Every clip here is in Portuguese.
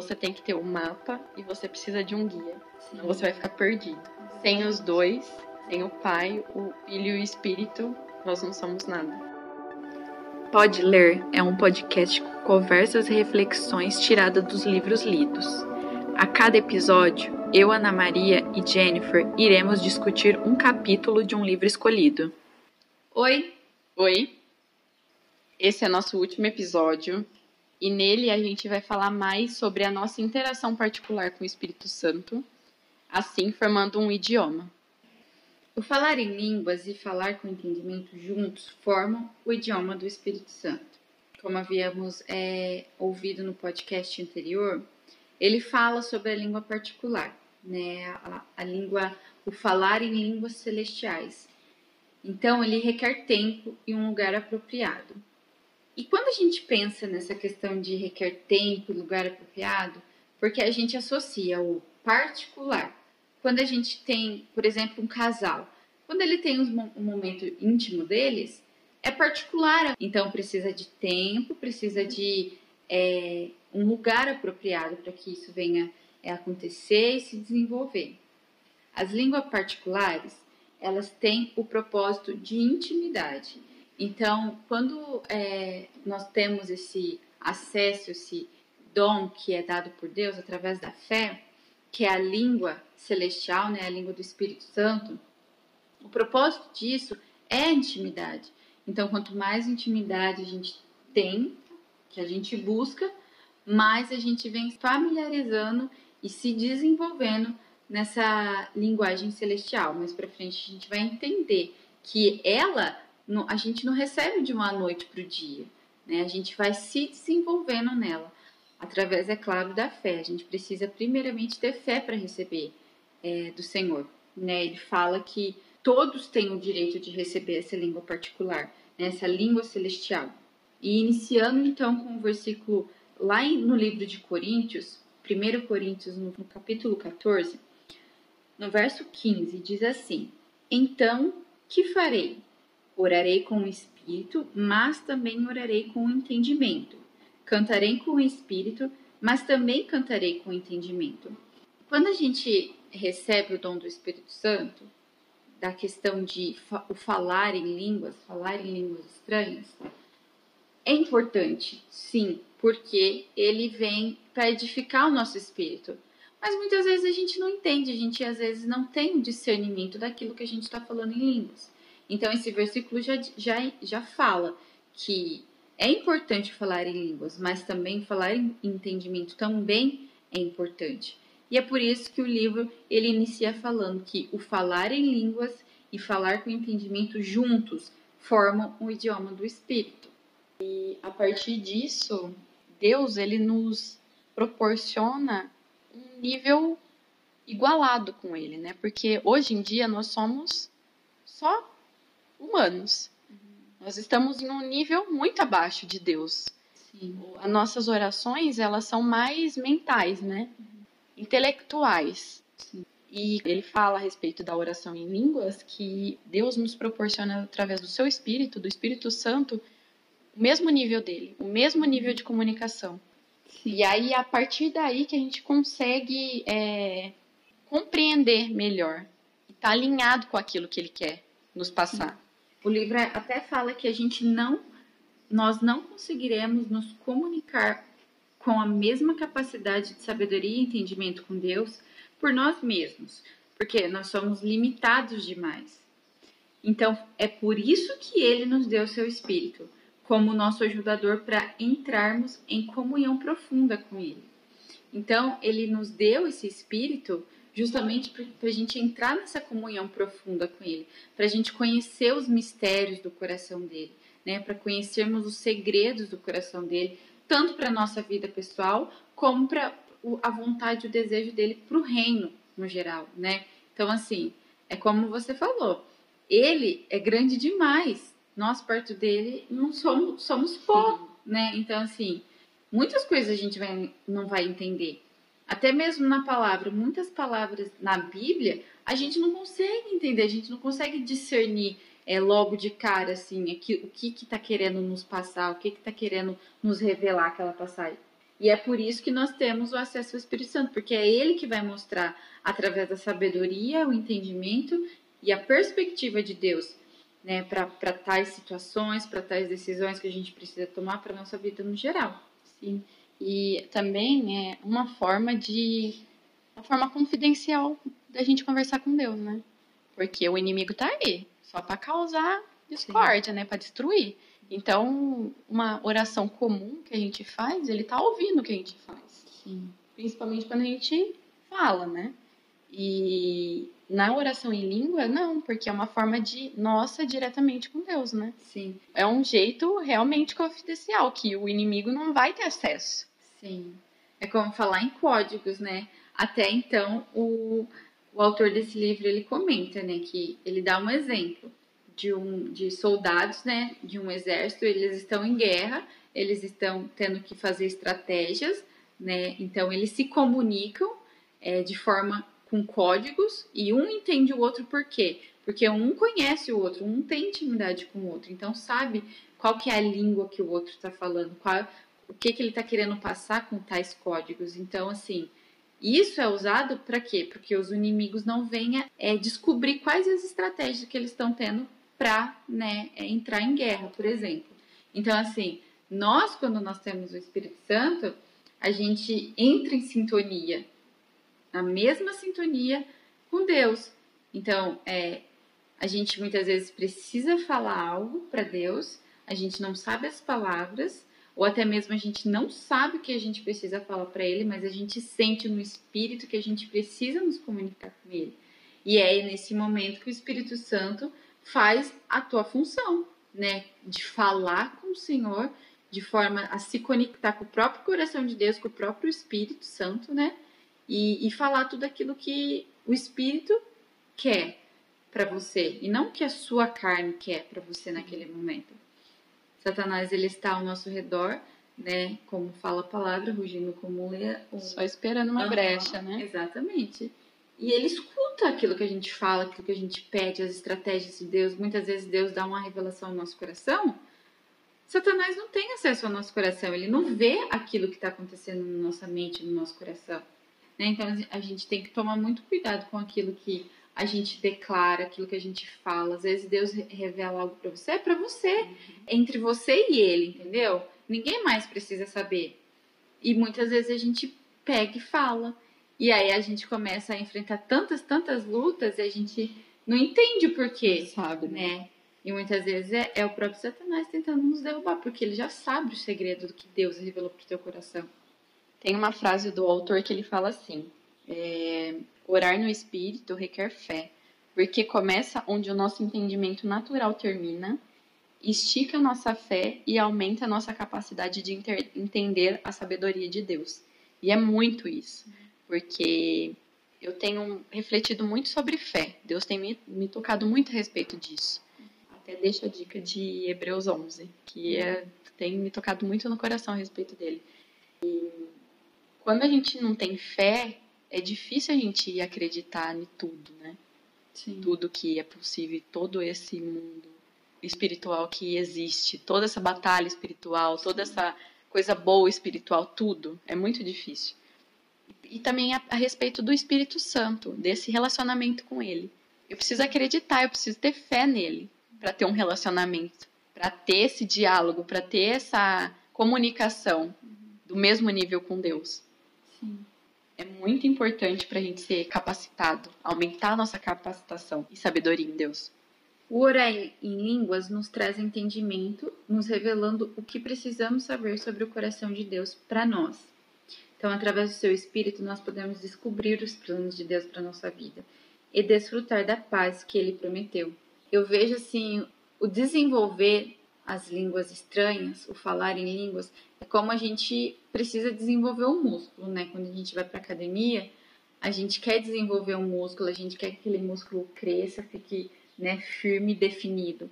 você tem que ter um mapa e você precisa de um guia. Senão você vai ficar perdido. Sem os dois, sem o Pai, o Filho e o Espírito, nós não somos nada. Pode Ler é um podcast com conversas e reflexões tiradas dos livros lidos. A cada episódio, eu, Ana Maria e Jennifer iremos discutir um capítulo de um livro escolhido. Oi! Oi! Esse é nosso último episódio e nele a gente vai falar mais sobre a nossa interação particular com o Espírito Santo, assim formando um idioma. O falar em línguas e falar com entendimento juntos formam o idioma do Espírito Santo. Como havíamos é, ouvido no podcast anterior, ele fala sobre a língua particular, né? A, a língua, o falar em línguas celestiais. Então, ele requer tempo e um lugar apropriado. E quando a gente pensa nessa questão de requer tempo e lugar apropriado, porque a gente associa o particular. Quando a gente tem, por exemplo, um casal, quando ele tem um momento íntimo deles, é particular. Então precisa de tempo, precisa de é, um lugar apropriado para que isso venha é, acontecer e se desenvolver. As línguas particulares, elas têm o propósito de intimidade. Então, quando é, nós temos esse acesso, esse dom que é dado por Deus através da fé, que é a língua celestial, né, a língua do Espírito Santo, o propósito disso é a intimidade. Então, quanto mais intimidade a gente tem, que a gente busca, mais a gente vem familiarizando e se desenvolvendo nessa linguagem celestial. Mais para frente a gente vai entender que ela a gente não recebe de uma noite para o dia, né? A gente vai se desenvolvendo nela, através, é claro, da fé. A gente precisa primeiramente ter fé para receber é, do Senhor, né? Ele fala que todos têm o direito de receber essa língua particular, né? essa língua celestial. E iniciando então com o versículo lá no livro de Coríntios, 1 Coríntios, no capítulo 14, no verso 15, diz assim: Então, que farei? Orarei com o espírito, mas também orarei com o entendimento. Cantarei com o espírito, mas também cantarei com o entendimento. Quando a gente recebe o dom do Espírito Santo, da questão de o falar em línguas, falar em línguas estranhas, é importante, sim, porque ele vem para edificar o nosso espírito. Mas muitas vezes a gente não entende, a gente às vezes não tem o discernimento daquilo que a gente está falando em línguas. Então, esse versículo já, já, já fala que é importante falar em línguas, mas também falar em entendimento também é importante. E é por isso que o livro ele inicia falando que o falar em línguas e falar com entendimento juntos formam o idioma do espírito. E a partir disso, Deus ele nos proporciona um nível igualado com ele, né? Porque hoje em dia nós somos só humanos. Uhum. Nós estamos em um nível muito abaixo de Deus. Sim. As nossas orações, elas são mais mentais, né? Uhum. Intelectuais. Sim. E ele fala a respeito da oração em línguas que Deus nos proporciona através do seu Espírito, do Espírito Santo, o mesmo nível dele, o mesmo nível de comunicação. Sim. E aí, a partir daí que a gente consegue é, compreender melhor e estar tá alinhado com aquilo que ele quer nos passar. O livro até fala que a gente não, nós não conseguiremos nos comunicar com a mesma capacidade de sabedoria e entendimento com Deus por nós mesmos, porque nós somos limitados demais. Então, é por isso que ele nos deu seu espírito, como nosso ajudador para entrarmos em comunhão profunda com ele. Então, ele nos deu esse espírito justamente para a gente entrar nessa comunhão profunda com Ele, para a gente conhecer os mistérios do coração dele, né? Para conhecermos os segredos do coração dele, tanto para a nossa vida pessoal como para a vontade e o desejo dele para o reino no geral, né? Então, assim, é como você falou, ele é grande demais. Nós, perto dele, não somos, somos pouco, né? Então, assim, muitas coisas a gente vai, não vai entender. Até mesmo na palavra, muitas palavras na Bíblia, a gente não consegue entender, a gente não consegue discernir é, logo de cara, assim, aqui, o que que tá querendo nos passar, o que que tá querendo nos revelar aquela passagem. E é por isso que nós temos o acesso ao Espírito Santo, porque é ele que vai mostrar, através da sabedoria, o entendimento e a perspectiva de Deus, né, para tais situações, para tais decisões que a gente precisa tomar para nossa vida no geral. Sim. E também é uma forma de uma forma confidencial da gente conversar com Deus, né? Porque o inimigo tá aí, só para causar discórdia, Sim. né, para destruir. Então, uma oração comum que a gente faz, ele tá ouvindo o que a gente faz. Sim. Principalmente quando a gente fala, né? E na oração em língua, não, porque é uma forma de nossa diretamente com Deus, né? Sim. É um jeito realmente confidencial, que o inimigo não vai ter acesso. Sim. É como falar em códigos, né? Até então, o, o autor desse livro, ele comenta, né, que ele dá um exemplo de, um, de soldados né, de um exército, eles estão em guerra, eles estão tendo que fazer estratégias, né? Então eles se comunicam é, de forma com códigos e um entende o outro por quê? Porque um conhece o outro, um tem intimidade com o outro, então sabe qual que é a língua que o outro está falando, qual, o que, que ele está querendo passar com tais códigos. Então, assim, isso é usado para quê? Porque os inimigos não venham é, descobrir quais as estratégias que eles estão tendo para né, é, entrar em guerra, por exemplo. Então, assim, nós, quando nós temos o Espírito Santo, a gente entra em sintonia, na mesma sintonia com Deus. Então, é, a gente muitas vezes precisa falar algo para Deus, a gente não sabe as palavras, ou até mesmo a gente não sabe o que a gente precisa falar para Ele, mas a gente sente no Espírito que a gente precisa nos comunicar com Ele. E é nesse momento que o Espírito Santo faz a tua função, né? De falar com o Senhor de forma a se conectar com o próprio coração de Deus, com o próprio Espírito Santo, né? E, e falar tudo aquilo que o Espírito quer para você e não que a sua carne quer para você naquele momento. Satanás ele está ao nosso redor, né? Como fala a palavra, rugindo como um leão. Só esperando uma uhum, brecha, né? Exatamente. E ele escuta aquilo que a gente fala, aquilo que a gente pede, as estratégias de Deus. Muitas vezes Deus dá uma revelação ao nosso coração. Satanás não tem acesso ao nosso coração, ele não vê aquilo que está acontecendo na nossa mente, no nosso coração. Né? Então a gente tem que tomar muito cuidado com aquilo que a gente declara, aquilo que a gente fala. Às vezes Deus revela algo para você, é para você, entre você e ele, entendeu? Ninguém mais precisa saber. E muitas vezes a gente pega e fala. E aí a gente começa a enfrentar tantas, tantas lutas e a gente não entende o porquê. Sabe, né? né? E muitas vezes é, é, o próprio Satanás tentando nos derrubar, porque ele já sabe o segredo do que Deus revelou para o teu coração. Tem uma frase do autor que ele fala assim: é, orar no espírito requer fé, porque começa onde o nosso entendimento natural termina, estica a nossa fé e aumenta a nossa capacidade de entender a sabedoria de Deus. E é muito isso porque eu tenho refletido muito sobre fé. Deus tem me, me tocado muito a respeito disso. Até deixo a dica de Hebreus 11, que é, tem me tocado muito no coração a respeito dele. E quando a gente não tem fé, é difícil a gente acreditar em tudo, né? Sim. Tudo que é possível, todo esse mundo espiritual que existe, toda essa batalha espiritual, toda essa coisa boa espiritual, tudo. É muito difícil e também a, a respeito do Espírito Santo, desse relacionamento com ele. Eu preciso acreditar, eu preciso ter fé nele para ter um relacionamento, para ter esse diálogo, para ter essa comunicação do mesmo nível com Deus. Sim. É muito importante para a gente ser capacitado, aumentar a nossa capacitação e sabedoria em Deus. O orar em línguas nos traz entendimento, nos revelando o que precisamos saber sobre o coração de Deus para nós. Então, através do seu espírito, nós podemos descobrir os planos de Deus para nossa vida e desfrutar da paz que ele prometeu. Eu vejo assim, o desenvolver as línguas estranhas, o falar em línguas, é como a gente precisa desenvolver o um músculo, né? Quando a gente vai para academia, a gente quer desenvolver um músculo, a gente quer que aquele músculo cresça, fique né, firme e definido.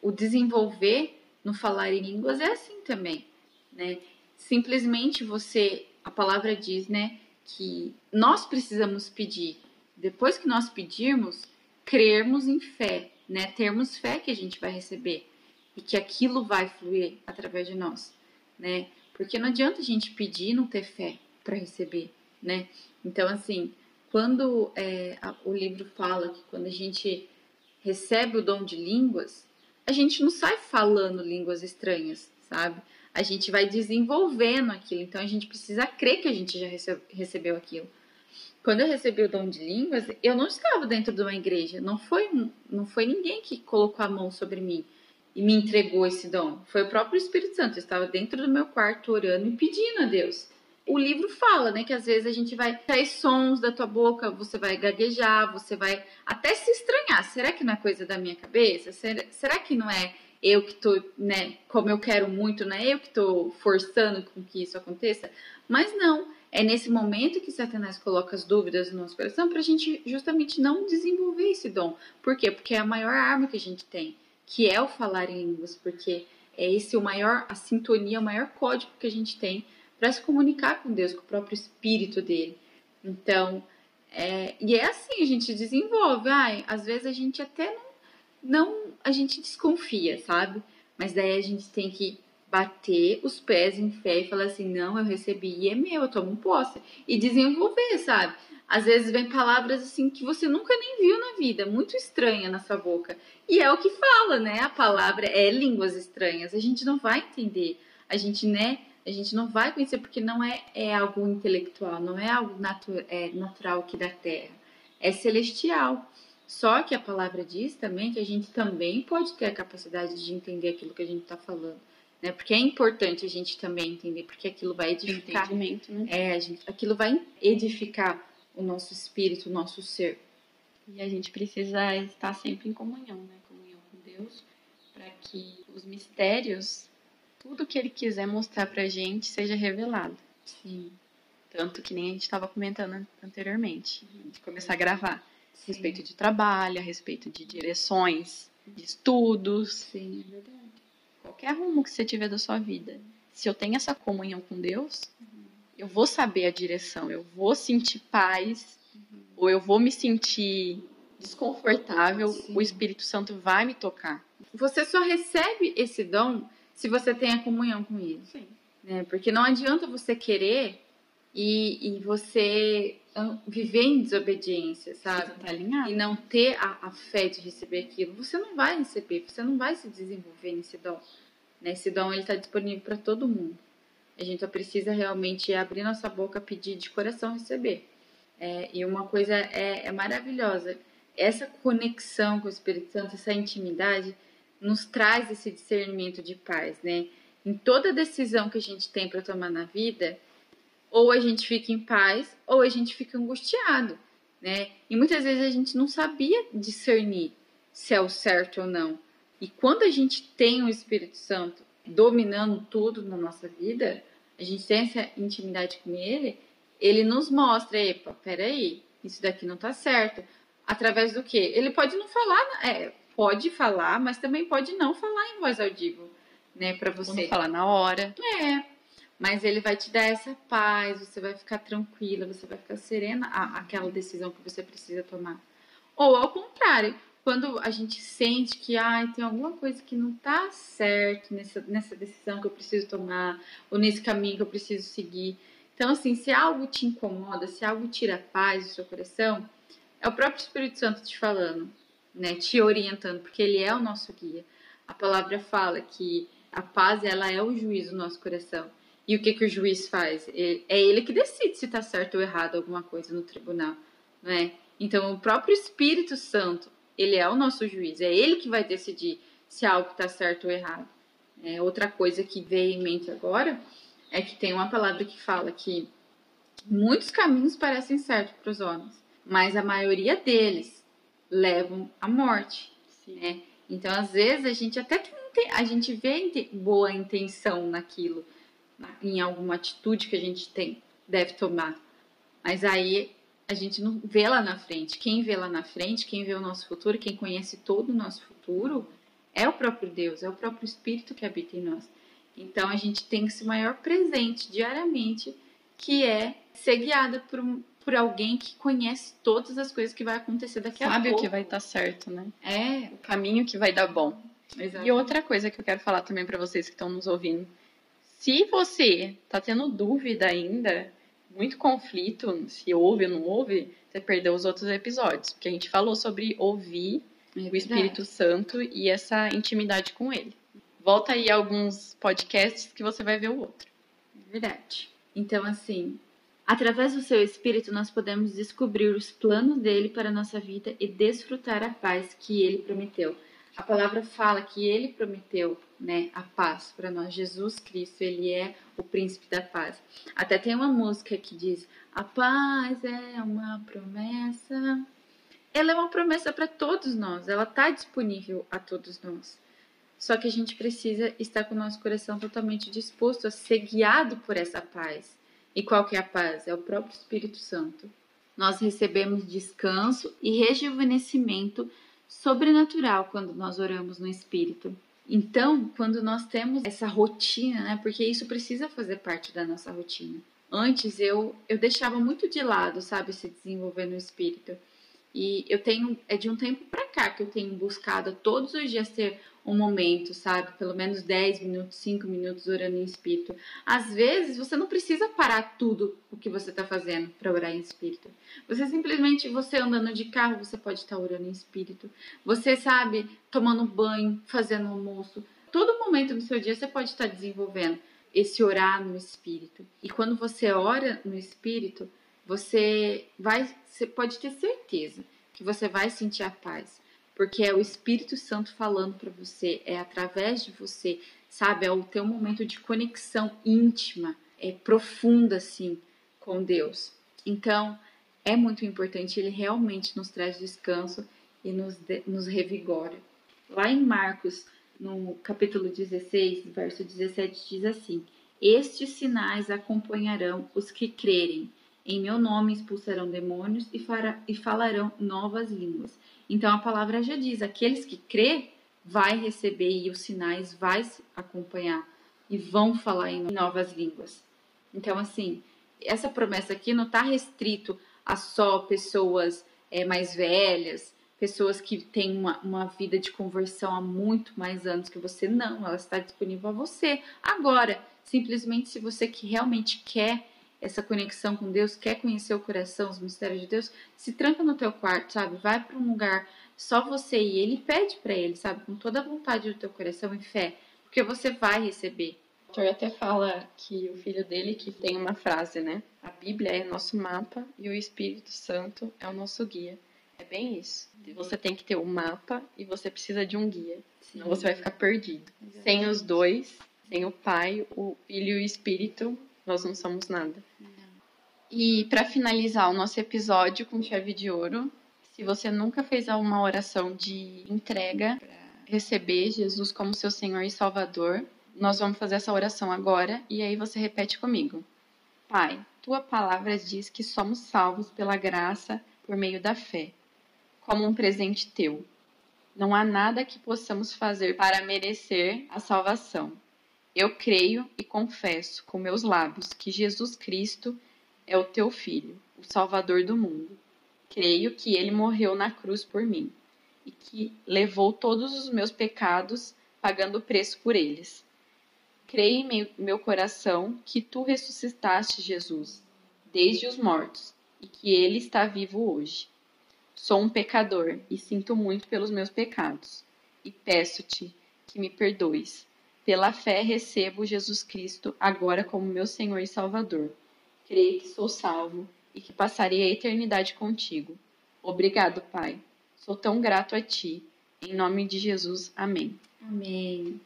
O desenvolver no falar em línguas é assim também, né? Simplesmente você a palavra diz, né, que nós precisamos pedir. Depois que nós pedirmos, crermos em fé, né, termos fé que a gente vai receber e que aquilo vai fluir através de nós, né? Porque não adianta a gente pedir e não ter fé para receber, né? Então, assim, quando é, a, o livro fala que quando a gente recebe o dom de línguas, a gente não sai falando línguas estranhas, sabe? A gente vai desenvolvendo aquilo. Então, a gente precisa crer que a gente já recebe, recebeu aquilo. Quando eu recebi o dom de línguas, eu não estava dentro de uma igreja. Não foi, não foi ninguém que colocou a mão sobre mim e me entregou esse dom. Foi o próprio Espírito Santo. Eu estava dentro do meu quarto orando e pedindo a Deus. O livro fala, né, que às vezes a gente vai sair sons da tua boca, você vai gaguejar, você vai até se estranhar. Será que não é coisa da minha cabeça? Será que não é eu que tô, né, como eu quero muito, não é eu que tô forçando com que isso aconteça? Mas não, é nesse momento que Satanás coloca as dúvidas no nosso coração para a gente justamente não desenvolver esse dom. Por quê? Porque é a maior arma que a gente tem que é o falar em línguas, porque é esse o maior, a sintonia, o maior código que a gente tem para se comunicar com Deus, com o próprio espírito dele. Então, é, e é assim, a gente desenvolve. Ai, às vezes a gente até não, não, a gente desconfia, sabe? Mas daí a gente tem que bater os pés em fé e falar assim, não, eu recebi e é meu, eu tomo posse. E desenvolver, sabe? Às vezes vem palavras assim que você nunca nem viu na vida, muito estranha na sua boca. E é o que fala, né? A palavra é línguas estranhas. A gente não vai entender. A gente, né? A gente não vai conhecer porque não é, é algo intelectual, não é algo natu é, natural aqui da Terra. É celestial. Só que a palavra diz também que a gente também pode ter a capacidade de entender aquilo que a gente está falando. Né? Porque é importante a gente também entender, porque aquilo vai edificar. Entendimento, né? É, gente, aquilo vai edificar o nosso espírito, o nosso ser. E a gente precisa estar sempre em comunhão, né? Comunhão com Deus, para que os mistérios, tudo que Ele quiser mostrar para a gente, seja revelado. Sim. Tanto que nem a gente estava comentando anteriormente, de começar a gravar. A respeito de trabalho, a respeito de direções, de estudos. Sim, é verdade. Qualquer rumo que você tiver da sua vida. Se eu tenho essa comunhão com Deus, uhum. Eu vou saber a direção, eu vou sentir paz, ou eu vou me sentir desconfortável, Sim. o Espírito Santo vai me tocar. Você só recebe esse dom se você tem a comunhão com ele. Sim. Né? Porque não adianta você querer e, e você viver em desobediência, sabe? Tá alinhado. E não ter a, a, fé de receber aquilo. Você não vai receber, você não vai se desenvolver nesse dom. Né? Esse dom ele está disponível para todo mundo. A gente só precisa realmente abrir nossa boca, pedir de coração receber. É, e uma coisa é, é maravilhosa. Essa conexão com o Espírito Santo, essa intimidade, nos traz esse discernimento de paz, né? Em toda decisão que a gente tem para tomar na vida, ou a gente fica em paz, ou a gente fica angustiado, né? E muitas vezes a gente não sabia discernir se é o certo ou não. E quando a gente tem o Espírito Santo dominando tudo na nossa vida, a gente tem essa intimidade com ele, ele nos mostra, epa, peraí, isso daqui não tá certo. Através do quê? Ele pode não falar, é, pode falar, mas também pode não falar em voz audível, né, para você. Não falar na hora. É, mas ele vai te dar essa paz, você vai ficar tranquila, você vai ficar serena aquela decisão que você precisa tomar. Ou ao contrário, quando a gente sente que ai, tem alguma coisa que não tá certo nessa, nessa decisão que eu preciso tomar, ou nesse caminho que eu preciso seguir, então, assim, se algo te incomoda, se algo tira a paz do seu coração, é o próprio Espírito Santo te falando, né? Te orientando, porque ele é o nosso guia. A palavra fala que a paz, ela é o juiz do nosso coração. E o que, que o juiz faz? É ele que decide se está certo ou errado alguma coisa no tribunal, né? Então, o próprio Espírito Santo, ele é o nosso juiz. É ele que vai decidir se algo está certo ou errado. É, outra coisa que veio em mente agora é que tem uma palavra que fala que muitos caminhos parecem certos para os homens, mas a maioria deles levam à morte, né? Então, às vezes a gente até tem, a gente vê boa intenção naquilo, em alguma atitude que a gente tem deve tomar, mas aí a gente não vê lá na frente. Quem vê lá na frente, quem vê o nosso futuro, quem conhece todo o nosso futuro, é o próprio Deus, é o próprio Espírito que habita em nós. Então a gente tem esse maior presente diariamente, que é ser guiada por, um, por alguém que conhece todas as coisas que vai acontecer daqui Sabe a pouco. Sabe o que vai estar tá certo, né? É. O caminho que vai dar bom. Exatamente. E outra coisa que eu quero falar também para vocês que estão nos ouvindo. Se você tá tendo dúvida ainda, muito conflito, se ouve ou não ouve, você perdeu os outros episódios, porque a gente falou sobre ouvir É o Espírito Santo e essa intimidade com ele. Volta aí alguns podcasts que você vai ver o outro. Verdade. Então, assim, através do seu espírito, nós podemos descobrir os planos dele para a nossa vida e desfrutar a paz que ele prometeu. A palavra fala que ele prometeu, né, a paz para nós. Jesus Cristo, ele é o príncipe da paz. Até tem uma música que diz: "A paz é uma promessa". Ela é uma promessa para todos nós. Ela está disponível a todos nós. Só que a gente precisa estar com o nosso coração totalmente disposto a ser guiado por essa paz. E qual que é a paz? É o próprio Espírito Santo. Nós recebemos descanso e rejuvenescimento sobrenatural quando nós oramos no Espírito. Então, quando nós temos essa rotina, né? Porque isso precisa fazer parte da nossa rotina. Antes eu eu deixava muito de lado, sabe, se desenvolver no Espírito. E eu tenho é de um tempo para cá que eu tenho buscado todos os dias ter um momento, sabe? Pelo menos 10 minutos, 5 minutos orando em espírito. Às vezes você não precisa parar tudo o que você está fazendo para orar em espírito. Você simplesmente, você andando de carro, você pode estar orando em espírito. Você sabe, tomando banho, fazendo almoço. Todo momento do seu dia você pode estar desenvolvendo esse orar no espírito. E quando você ora no espírito, você vai, você pode ter certeza que você vai sentir a paz porque é o Espírito Santo falando para você, é através de você, sabe? É o teu momento de conexão íntima, é profunda assim com Deus. Então, é muito importante, ele realmente nos traz descanso e nos, nos revigora. Lá em Marcos, no capítulo 16, verso 17, diz assim: Estes sinais acompanharão os que crerem. Em meu nome expulsarão demônios e, fará, e falarão novas línguas. Então a palavra já diz: aqueles que crê vai receber e os sinais vai acompanhar e vão falar em novas línguas. Então assim, essa promessa aqui não está restrito a só pessoas é, mais velhas, pessoas que têm uma, uma vida de conversão há muito mais anos que você. Não, ela está disponível a você agora. Simplesmente se você que realmente quer essa conexão com Deus, quer conhecer o coração, os mistérios de Deus, se tranca no teu quarto, sabe? Vai para um lugar só você e ele pede para ele, sabe? Com toda a vontade do teu coração e fé, porque você vai receber. O autor até fala que o filho dele que tem uma frase, né? A Bíblia é nosso mapa e o Espírito Santo é o nosso guia. É bem isso. Você tem que ter o um mapa e você precisa de um guia. Senão você vai ficar perdido. Sem os dois, sem o Pai, o Filho e o Espírito, nós não somos nada. Não. E para finalizar o nosso episódio com chave de ouro, se você nunca fez uma oração de entrega para receber Jesus como seu Senhor e Salvador, nós vamos fazer essa oração agora e aí você repete comigo. Pai, tua palavra diz que somos salvos pela graça por meio da fé, como um presente teu. Não há nada que possamos fazer para merecer a salvação. Eu creio e confesso com meus lábios que Jesus Cristo é o teu Filho, o Salvador do mundo. Creio que ele morreu na cruz por mim e que levou todos os meus pecados, pagando o preço por eles. Creio em meu coração que tu ressuscitaste Jesus, desde os mortos, e que ele está vivo hoje. Sou um pecador e sinto muito pelos meus pecados, e peço-te que me perdoes pela fé recebo Jesus Cristo agora como meu Senhor e Salvador. Creio que sou salvo e que passarei a eternidade contigo. Obrigado, Pai. Sou tão grato a ti. Em nome de Jesus. Amém. Amém.